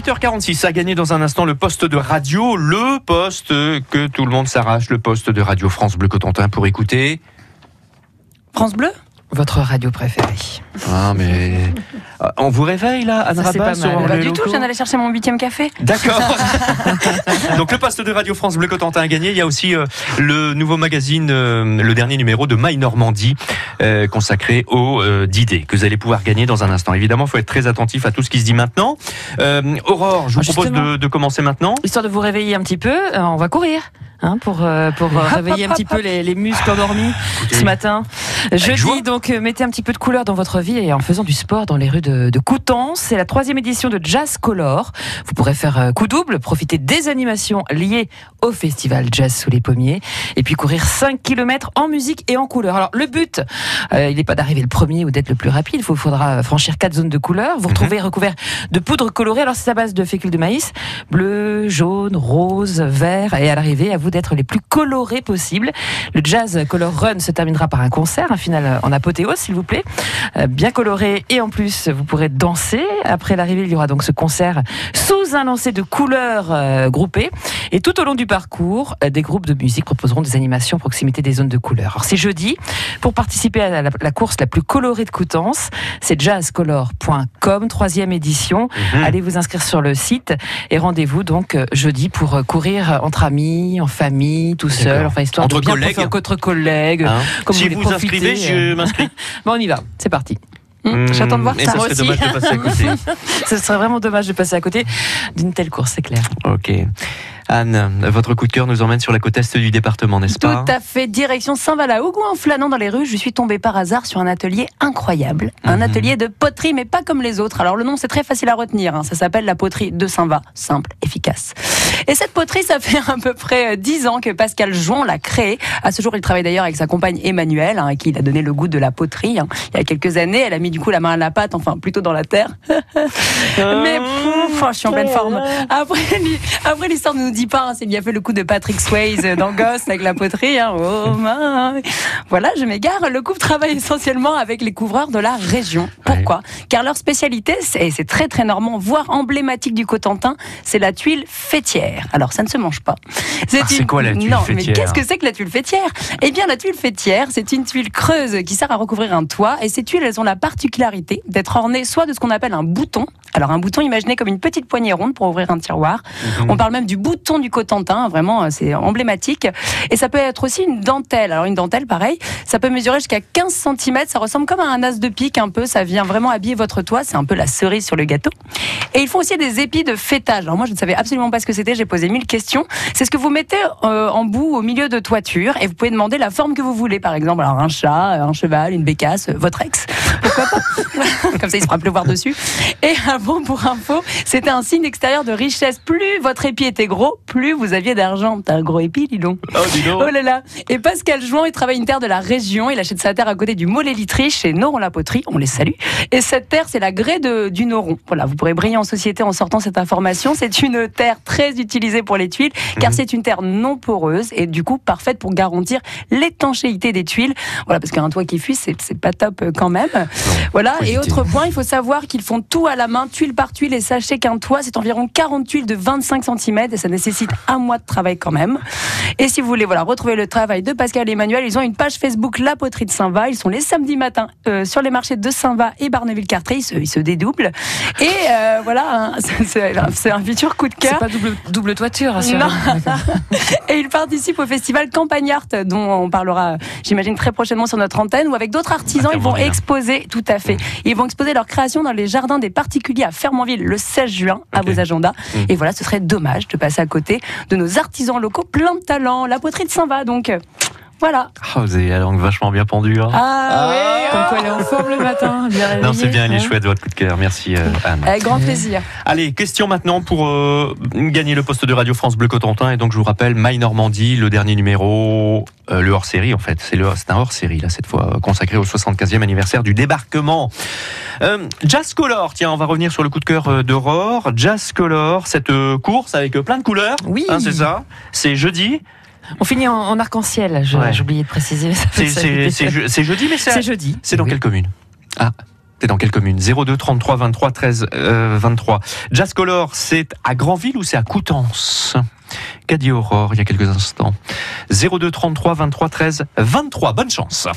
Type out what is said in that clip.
8h46, à gagner dans un instant le poste de radio, le poste que tout le monde s'arrache, le poste de radio France Bleu Cotentin pour écouter. France Bleu? Votre radio préférée. Ah, mais. Ah, On vous réveille là, Anne Ça, c'est Rabat, pas mal. sur Pas du tout, je viens d'aller chercher mon huitième café. D'accord. Donc le poste de Radio France Bleu Cotentin a gagné. Il y a aussi euh, le nouveau magazine, euh, le dernier numéro de My Normandie, euh, consacré aux euh, d'idées que vous allez pouvoir gagner dans un instant. Évidemment, il faut être très attentif à tout ce qui se dit maintenant. Euh, Aurore, je vous Ah, propose de, de commencer maintenant. Histoire de vous réveiller un petit peu, euh, on va courir. hein, pour euh, pour euh, réveiller un petit peu les, les muscles endormis ce matin. Jeudi, donc, euh, mettez un petit peu de couleur dans votre vie et en faisant du sport dans les rues de, de Coutances. C'est la troisième édition de Jazz Color. Vous pourrez faire euh, coup double, profiter des animations liées au festival Jazz sous les pommiers et puis courir 5 km en musique et en couleur. Alors, le but, euh, il n'est pas d'arriver le premier ou d'être le plus rapide. Il faudra franchir quatre zones de couleur. Vous retrouvez recouvert de poudre colorée. Alors, c'est à base de fécule de maïs, bleu, jaune, rose, vert. Et à l'arrivée, à vous d'être les plus colorés possible. Le Jazz Color Run se terminera par un concert, un final en apothéose, s'il vous plaît. Euh, bien coloré. Et en plus, vous pourrez danser. Après l'arrivée, il y aura donc ce concert un lancer de couleurs euh, groupées. Et tout au long du parcours, euh, des groupes de musique proposeront des animations à proximité des zones de couleurs. Alors, c'est jeudi. Pour participer à la, la course la plus colorée de Coutances, c'est jazzcolor.com, troisième édition. Mhm. Allez vous inscrire sur le site et rendez-vous donc euh, jeudi pour euh, courir entre amis, en famille, tout seul, enfin histoire Entre de bien collègues. entre collègues. Hein comme si vous vous inscrivez, je m'inscris. Bon, on y va, c'est parti. Hum, J'attends de voir Et ça ça serait aussi. dommage de passer à côté. Ce serait vraiment dommage de passer à côté d'une telle course, c'est clair. Ok. Anne, votre coup de cœur nous emmène sur la côte est du département, n'est-ce Tout pas à fait, direction Saint-Valaougou. En flânant dans les rues, je suis tombée par hasard sur un atelier incroyable. Un Mhm. atelier de poterie, mais pas comme les autres. Alors le nom, c'est très facile à retenir. hein. Ça s'appelle la poterie de Saint-Va. Simple, efficace. Et cette poterie, ça fait à peu près euh, 10 ans que Pascal Jouan l'a créée. À ce jour, il travaille d'ailleurs avec sa compagne Emmanuelle, hein, à qui il a donné le goût de la poterie. hein. Il y a quelques années, elle a mis du coup la main à la pâte, enfin plutôt dans la terre. Mais pff, je suis en pleine forme. Après, après l'histoire nous dit pas, hein, c'est bien fait le coup de Patrick Swayze dans Ghost avec la poterie. hein. Oh, my. Voilà, je m'égare. Le couple travaille essentiellement avec les couvreurs de la région. Pourquoi? Car leur spécialité, c'est et c'est très très normand, voire emblématique du Cotentin, c'est la tuile fêtière. Alors ça ne se mange pas. Ah, c'est quoi la tuile non, fêtière mais qu'est-ce que c'est que la tuile fêtière? Eh bien, la tuile fêtière, c'est une tuile creuse qui sert à recouvrir un toit. Et ces tuiles, elles ont la particularité d'être ornées soit de ce qu'on appelle un bouton. Alors, un bouton, imaginez comme une petite poignée ronde pour ouvrir un tiroir. Mhm. On parle même du bouton du Cotentin, vraiment, euh, c'est emblématique. Et ça peut être aussi une dentelle. Alors, une dentelle, pareil, ça peut mesurer jusqu'à 15 cm. Ça ressemble comme à un as de pique un peu. Ça vient vraiment habiller votre toit. C'est un peu la cerise sur le gâteau. Et ils font aussi des épis de fêtage. Alors moi, je ne savais absolument pas ce que c'était. J'ai posé mille questions. C'est ce que vous mettez euh, en bout au milieu de toiture et vous pouvez demander la forme que vous voulez. Par exemple, alors un chat, un cheval, une bécasse, votre ex. Pourquoi pas? Comme ça, il se fera pleuvoir dessus. Et avant, pour info, c'était un signe extérieur de richesse. Plus votre épi était gros, plus vous aviez d'argent. T'as un gros épi, dis donc. Oh, dis donc. Oh là là Et Pascal Jouan, il travaille une terre de la région. Il achète sa terre à côté du Mollet-Litriche chez Noron-la-Poterie. On les salue. Et cette terre, c'est la grès de, du Noron. Voilà, vous pourrez briller en société en sortant cette information. C'est une terre très utilisée pour les tuiles, car Mhm. c'est une terre non poreuse et du coup parfaite pour garantir l'étanchéité des tuiles. Voilà, parce qu'un toit qui fuit, c'est pas top euh, quand même. Voilà. Et autre point, il faut savoir qu'ils font tout à la main, tuile par tuile. Et sachez qu'un toit, c'est environ 40 tuiles de 25 cm et ça nécessite un mois de travail quand même. Et si vous voulez voilà, retrouver le travail de Pascal et Emmanuel, ils ont une page Facebook La Poterie de Saint-Va. Ils sont les samedis matins euh, sur les marchés de Saint-Va et Barneville-Cartré. Ils se, ils se dédoublent. Et euh, voilà, hein, c'est- c'est c'est un futur coup de C'est cœur. pas double, double toiture, rassurez Non. Et il participe au festival Campagne Art, dont on parlera, j'imagine, très prochainement sur notre antenne, où avec d'autres artisans, À ils vont Fermonville. exposer, tout à fait, ils vont exposer leurs créations dans les jardins des particuliers à Fermonville le 16 juin, à vos agendas. Mm. Et voilà, ce serait dommage de passer à côté de nos artisans locaux plein de talent. La poterie de Saint-Va, donc. Voilà. Oh, vous avez la langue vachement bien pendue. hein. Ah, oui, Comme quoi elle est en forme le matin, bien non, c'est bien, elle est chouette votre coup de cœur. Merci euh, Anne. Avec grand plaisir. Allez, question maintenant pour euh, gagner le poste de Radio France Bleu Cotentin. Et donc, je vous rappelle, My Normandie, le dernier numéro, euh, le hors-série en fait. C'est le- c'est un hors-série, là, cette fois, consacré au 75e anniversaire du débarquement. Euh, Jazz Color, tiens, on va revenir sur le coup de cœur d'Aurore. Jazz Color, cette euh, course avec euh, plein de couleurs. Oui. Hein, c'est ça. C'est jeudi. On finit en, en arc-en-ciel, Ouais. j'ai oublié de préciser. C'est jeudi, mais c'est C'est jeudi. c'est dans Oui. quelle commune? Ah, C'est dans quelle commune? 02 33 23 13 euh, 23. Jazz Color, c'est à Granville ou c'est à Coutances? Qu'a dit Aurore il y a quelques instants 02 33 23 13 23. Bonne chance.